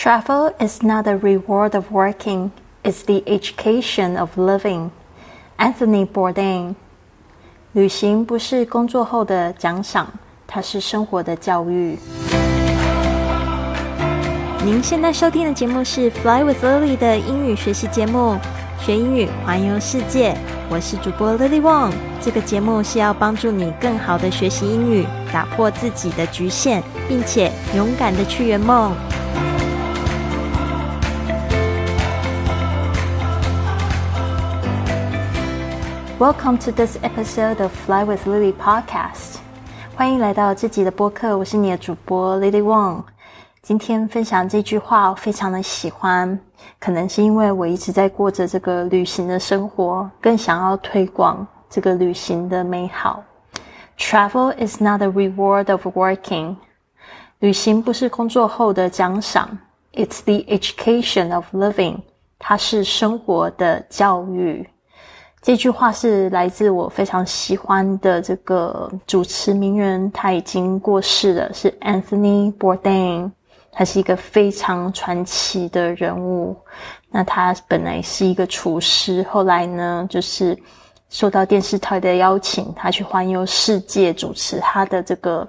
Travel is not the reward of working, it's the education of living. Anthony Bourdain。旅行不是工作后的奖赏，它是生活的教育。您现在收听的节目是《Fly with Lily》的英语学习节目，学英语环游世界。我是主播 Lily Wong。这个节目是要帮助你更好的学习英语，打破自己的局限，并且勇敢的去圆梦。Welcome to this episode of Fly with Lily podcast。欢迎来到这集的播客，我是你的主播 Lily Wong。今天分享这句话，我非常的喜欢，可能是因为我一直在过着这个旅行的生活，更想要推广这个旅行的美好。Travel is not a reward of working。旅行不是工作后的奖赏，It's the education of living。它是生活的教育。 这句话是来自我非常喜欢的这个主持名人，他已经过世了，是 Anthony Bourdain。他是一个非常传奇的人物。那他本来是一个厨师，后来呢，就是受到电视台的邀请，他去环游世界主持他的这个。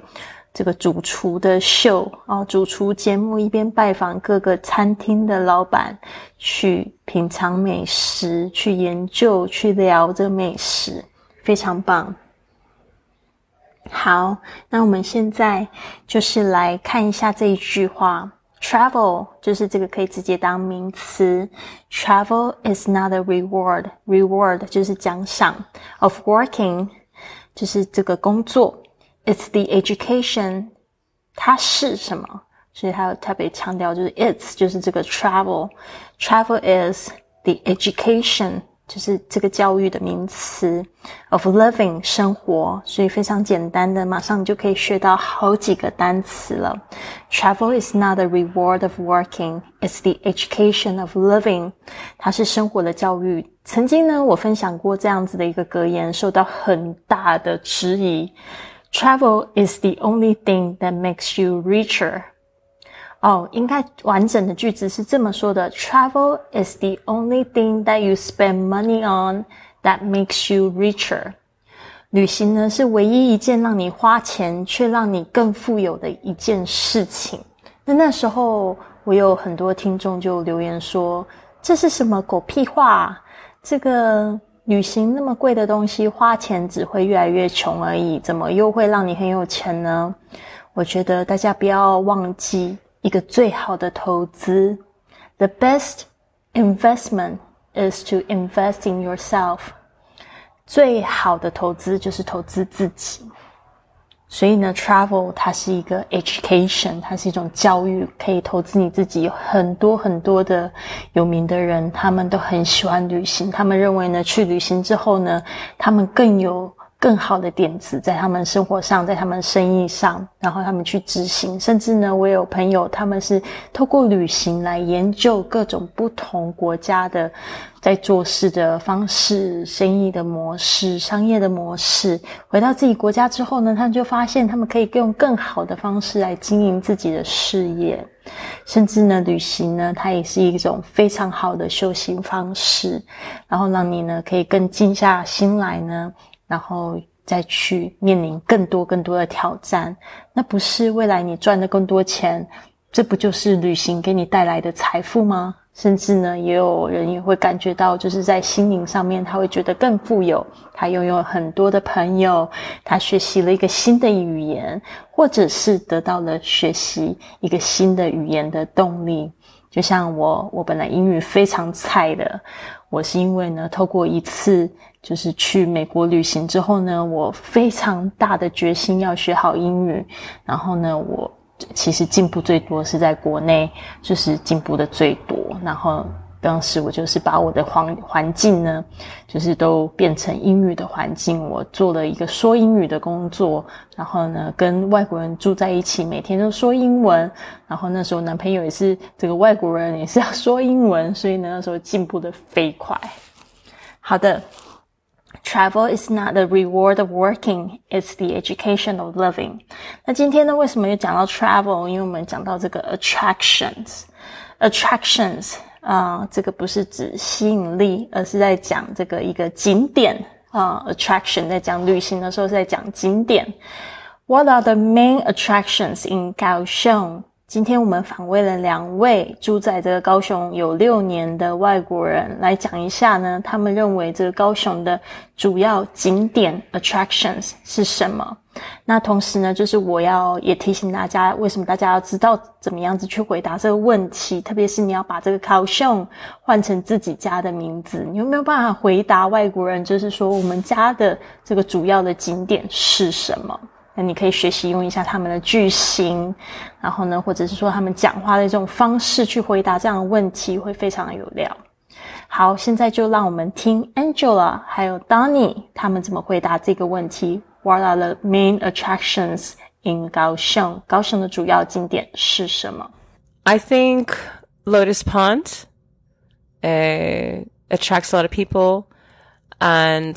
这个主厨的秀啊，主厨节目一边拜访各个餐厅的老板，去品尝美食，去研究，去聊这个美食，非常棒。好，那我们现在就是来看一下这一句话：travel 就是这个可以直接当名词，travel is not a reward，reward 就是奖赏，of working 就是这个工作。It's the education，它是什么？所以它有特别强调，就是 it's 就是这个 travel，travel is the education，就是这个教育的名词 of living 生活，所以非常简单的，马上你就可以学到好几个单词了。Travel is not a reward of working, it's the education of living，它是生活的教育。曾经呢，我分享过这样子的一个格言，受到很大的质疑。 Travel is the only thing that makes you richer。哦，应该完整的句子是这么说的：Travel is the only thing that you spend money on that makes you richer。旅行呢是唯一一件让你花钱却让你更富有的一件事情。那那时候我有很多听众就留言说：“这是什么狗屁话？这个。” 旅行那么贵的东西，花钱只会越来越穷而已，怎么又会让你很有钱呢？我觉得大家不要忘记一个最好的投资，the best investment is to invest in yourself。最好的投资就是投资自己。所以呢，travel 它是一个 education，它是一种教育，可以投资你自己。有很多很多的有名的人，他们都很喜欢旅行。他们认为呢，去旅行之后呢，他们更有。更好的点子在他们生活上，在他们生意上，然后他们去执行。甚至呢，我有朋友，他们是透过旅行来研究各种不同国家的在做事的方式、生意的模式、商业的模式。回到自己国家之后呢，他们就发现他们可以用更好的方式来经营自己的事业。甚至呢，旅行呢，它也是一种非常好的修行方式，然后让你呢可以更静下心来呢。然后再去面临更多更多的挑战，那不是未来你赚的更多钱，这不就是旅行给你带来的财富吗？甚至呢，也有人也会感觉到，就是在心灵上面，他会觉得更富有，他拥有很多的朋友，他学习了一个新的语言，或者是得到了学习一个新的语言的动力。就像我，我本来英语非常菜的，我是因为呢，透过一次。就是去美国旅行之后呢，我非常大的决心要学好英语。然后呢，我其实进步最多是在国内，就是进步的最多。然后当时我就是把我的环环境呢，就是都变成英语的环境。我做了一个说英语的工作，然后呢，跟外国人住在一起，每天都说英文。然后那时候男朋友也是这个外国人，也是要说英文，所以呢，那时候进步的飞快。好的。Travel is not the reward of working; it's the education of living. 那今天呢，为什么又讲到 travel？因为我们讲到这个 attractions。attractions 啊，这个不是指吸引力，而是在讲这个一个景点啊。attraction 在讲旅行的时候是在讲景点。What are the main attractions in Kaohsiung？今天我们访问了两位住在这个高雄有六年的外国人，来讲一下呢，他们认为这个高雄的主要景点 attractions 是什么？那同时呢，就是我要也提醒大家，为什么大家要知道怎么样子去回答这个问题？特别是你要把这个高雄换成自己家的名字，你有没有办法回答外国人？就是说，我们家的这个主要的景点是什么？那你可以学习用一下他们的句型，然后呢，或者是说他们讲话的这种方式去回答这样的问题，会非常的有料。好，现在就让我们听 Angela 还有 Donny 他们怎么回答这个问题。What are the main attractions in 高雄？高雄的主要景点是什么？I think Lotus Pond uh, attracts a lot of people and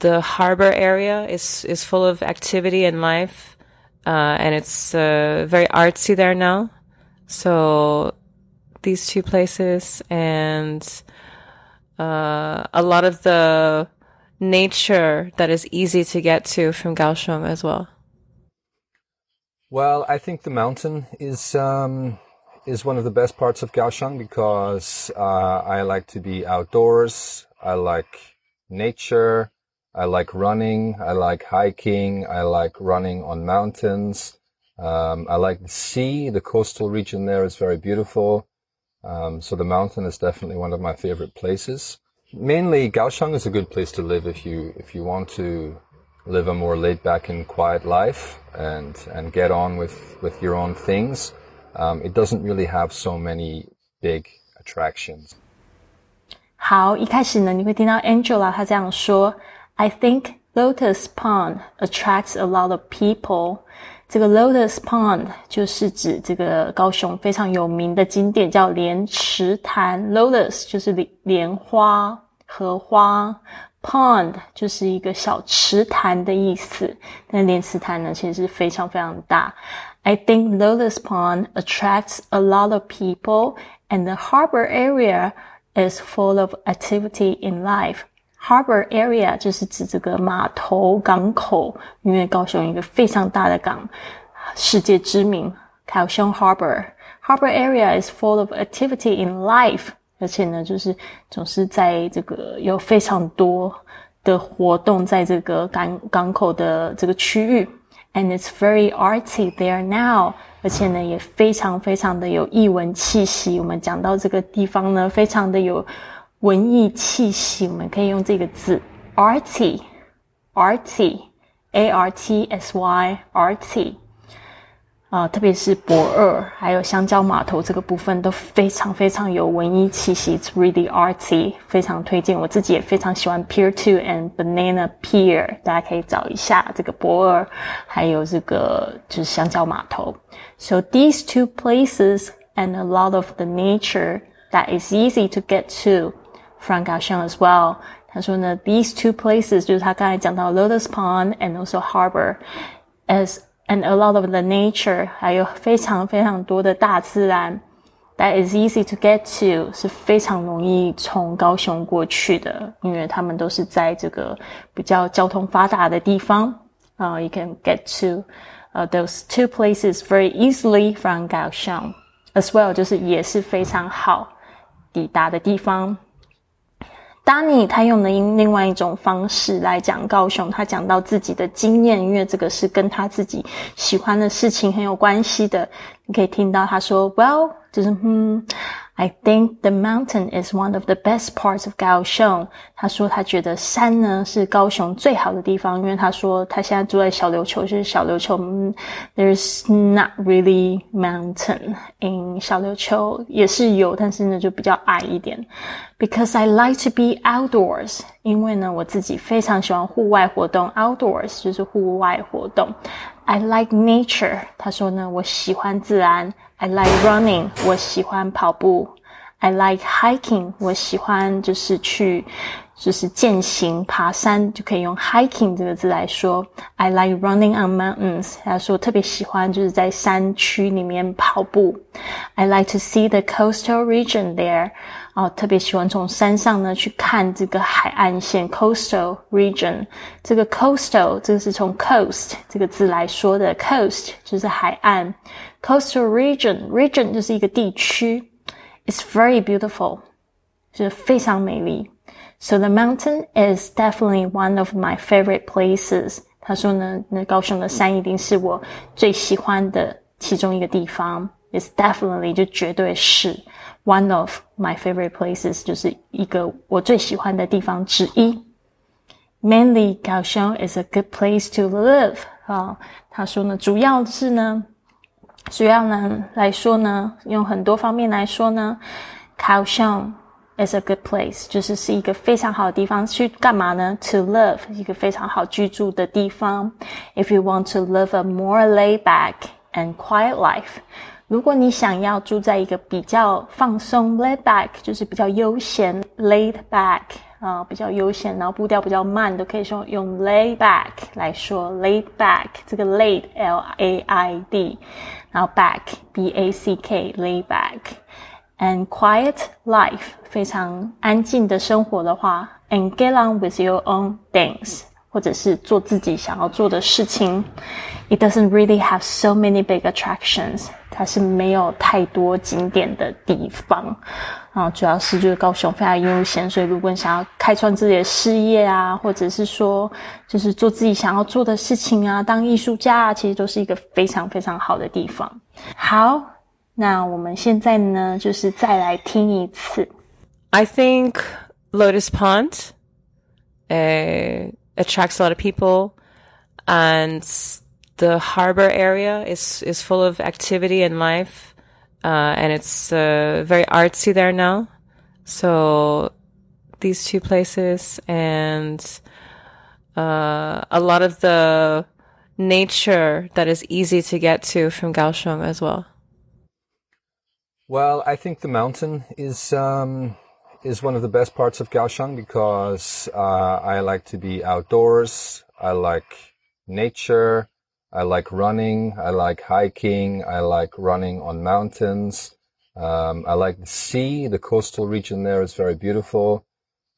the harbor area is is full of activity and life, uh, and it's uh, very artsy there now. So these two places and uh, a lot of the nature that is easy to get to from Kaohsiung as well. Well, I think the mountain is um, is one of the best parts of Kaohsiung because uh, I like to be outdoors. I like nature. I like running. I like hiking. I like running on mountains. Um, I like the sea. The coastal region there is very beautiful. Um, so the mountain is definitely one of my favorite places. Mainly, Kaohsiung is a good place to live if you if you want to live a more laid back and quiet life and and get on with with your own things. Um, it doesn't really have so many big attractions. 好，一开始呢，你会听到 Angela 她这样说。 I think Lotus Pond attracts a lot of people。这个 Lotus Pond 就是指这个高雄非常有名的景点，叫莲池潭。Lotus 就是莲莲花、荷花，Pond 就是一个小池潭的意思。但莲池潭呢，其实是非常非常大。I think Lotus Pond attracts a lot of people, and the harbor area is full of activity in life. Harbor area 就是指这个码头港口，因为高雄一个非常大的港，世界知名。高雄 Harbor Harbor area is full of activity in life，而且呢，就是总是在这个有非常多的活动在这个港港口的这个区域。And it's very artsy there now，而且呢，也非常非常的有艺文气息。我们讲到这个地方呢，非常的有。 文艺气息，我们可以用这个字 arty，arty，a r t s y arty，啊、呃，特别是驳二还有香蕉码头这个部分都非常非常有文艺气息，it's really arty，非常推荐。我自己也非常喜欢 Pier Two and Banana Pier，大家可以找一下这个驳二，还有这个就是香蕉码头。So these two places and a lot of the nature that is easy to get to. From Kaohsiung as well，他说呢，these two places 就是他刚才讲到 Lotus Pond and also harbor，as and a lot of the nature，还有非常非常多的大自然，that is easy to get to 是非常容易从高雄过去的，因为他们都是在这个比较交通发达的地方啊、uh,，you can get to uh, those two places very easily from Kaohsiung as well，就是也是非常好抵达的地方。 Danny 他用了另另外一种方式来讲高雄，他讲到自己的经验，因为这个是跟他自己喜欢的事情很有关系的。你可以听到他说：“Well，就是嗯。” I think the mountain is one of the best parts of 高雄。他说他觉得山呢是高雄最好的地方，因为他说他现在住在小琉球，就是小琉球，there's not really mountain in 小琉球，也是有，但是呢就比较矮一点。Because I like to be outdoors，因为呢我自己非常喜欢户外活动，outdoors 就是户外活动。 I like nature，他说呢我喜欢自然。I like running，我喜欢跑步。I like hiking，我喜欢就是去 就是健行、爬山，就可以用 hiking 这个字来说。I like running on mountains。他说特别喜欢就是在山区里面跑步。I like to see the coastal region there。哦，特别喜欢从山上呢去看这个海岸线 coastal region。这个 coastal 这个是从 coast 这个字来说的，coast 就是海岸，coastal region region 就是一个地区。It's very beautiful，就是非常美丽。So the mountain is definitely one of my favorite places. 他说呢，那高雄的山一定是我最喜欢的其中一个地方。It's definitely 就绝对是 one of my favorite places，就是一个我最喜欢的地方之一。Mainly 高雄 is a good place to live 啊。他说呢，主要是呢，主要呢来说呢，用很多方面来说呢，高雄。 is a good place，就是是一个非常好的地方。去干嘛呢？To live，一个非常好居住的地方。If you want to live a more laid back and quiet life，如果你想要住在一个比较放松，laid back 就是比较悠闲，laid back 啊、呃，比较悠闲，然后步调比较慢，都可以说用 laid back 来说。laid back 这个 laid L A I D，然后 back B A C K laid back。 And quiet life 非常安静的生活的话，and get on with your own things，或者是做自己想要做的事情。It doesn't really have so many big attractions，它是没有太多景点的地方啊，主要是就是高雄非常悠闲，所以如果你想要开创自己的事业啊，或者是说就是做自己想要做的事情啊，当艺术家啊，其实都是一个非常非常好的地方。好。那我们现在呢，就是再来听一次。I think Lotus Pond uh, attracts a lot of people, and the harbor area is is full of activity and life, uh, and it's uh, very artsy there now. So these two places and uh, a lot of the nature that is easy to get to from Kaohsiung as well. Well, I think the mountain is um, is one of the best parts of Kaohsiung because uh, I like to be outdoors. I like nature. I like running. I like hiking. I like running on mountains. Um, I like the sea. The coastal region there is very beautiful.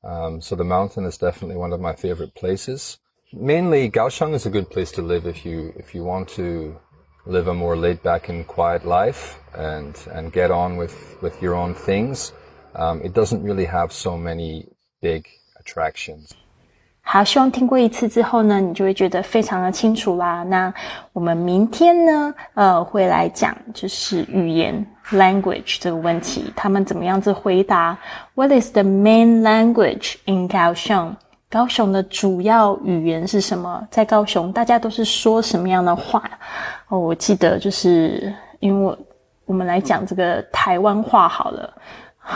Um, so the mountain is definitely one of my favorite places. Mainly, Kaohsiung is a good place to live if you if you want to live a more laid back and quiet life and and get on with with your own things. Um, it doesn't really have so many big attractions. 好，希望听过一次之后呢，你就会觉得非常的清楚啦。那我们明天呢，呃，会来讲就是语言 language 这个问题，他们怎么样子回答？What is the main language in Kaohsiung？ 高雄的主要语言是什么？在高雄，大家都是说什么样的话？哦，我记得就是因为我我们来讲这个台湾话好了。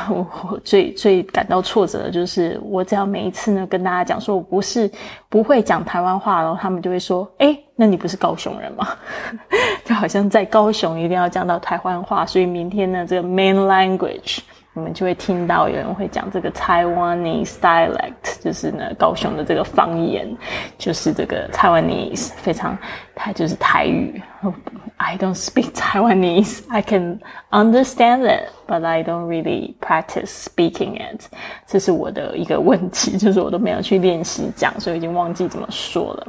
我 我最最感到挫折的就是，我只要每一次呢跟大家讲说我不是不会讲台湾话，然后他们就会说：“哎，那你不是高雄人吗？” 就好像在高雄一定要讲到台湾话，所以明天呢，这个 main language。你们就会听到有人会讲这个 Taiwanese dialect，就是呢高雄的这个方言，就是这个 Taiwanese，非常它就是台语。I don't speak Taiwanese. I can understand it, but I don't really practice speaking it. 这是我的一个问题，就是我都没有去练习讲，所以已经忘记怎么说了。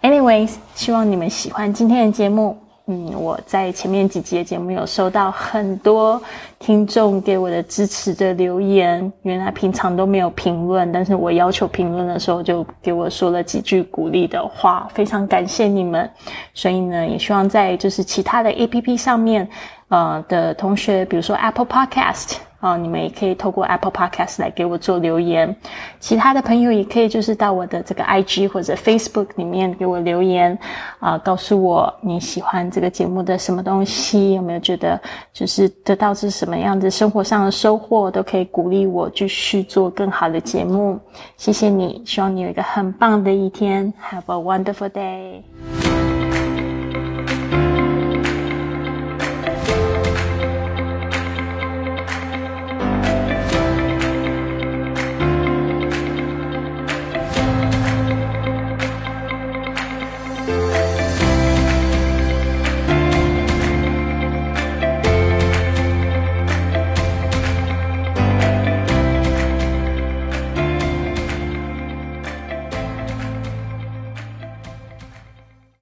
Anyways，希望你们喜欢今天的节目。嗯，我在前面几集节目有收到很多听众给我的支持的留言，原来平常都没有评论，但是我要求评论的时候就给我说了几句鼓励的话，非常感谢你们。所以呢，也希望在就是其他的 A P P 上面，呃的同学，比如说 Apple Podcast。啊，你们也可以透过 Apple Podcast 来给我做留言，其他的朋友也可以就是到我的这个 IG 或者 Facebook 里面给我留言，啊，告诉我你喜欢这个节目的什么东西，有没有觉得就是得到是什么样的生活上的收获，都可以鼓励我继续做更好的节目。谢谢你，希望你有一个很棒的一天，Have a wonderful day。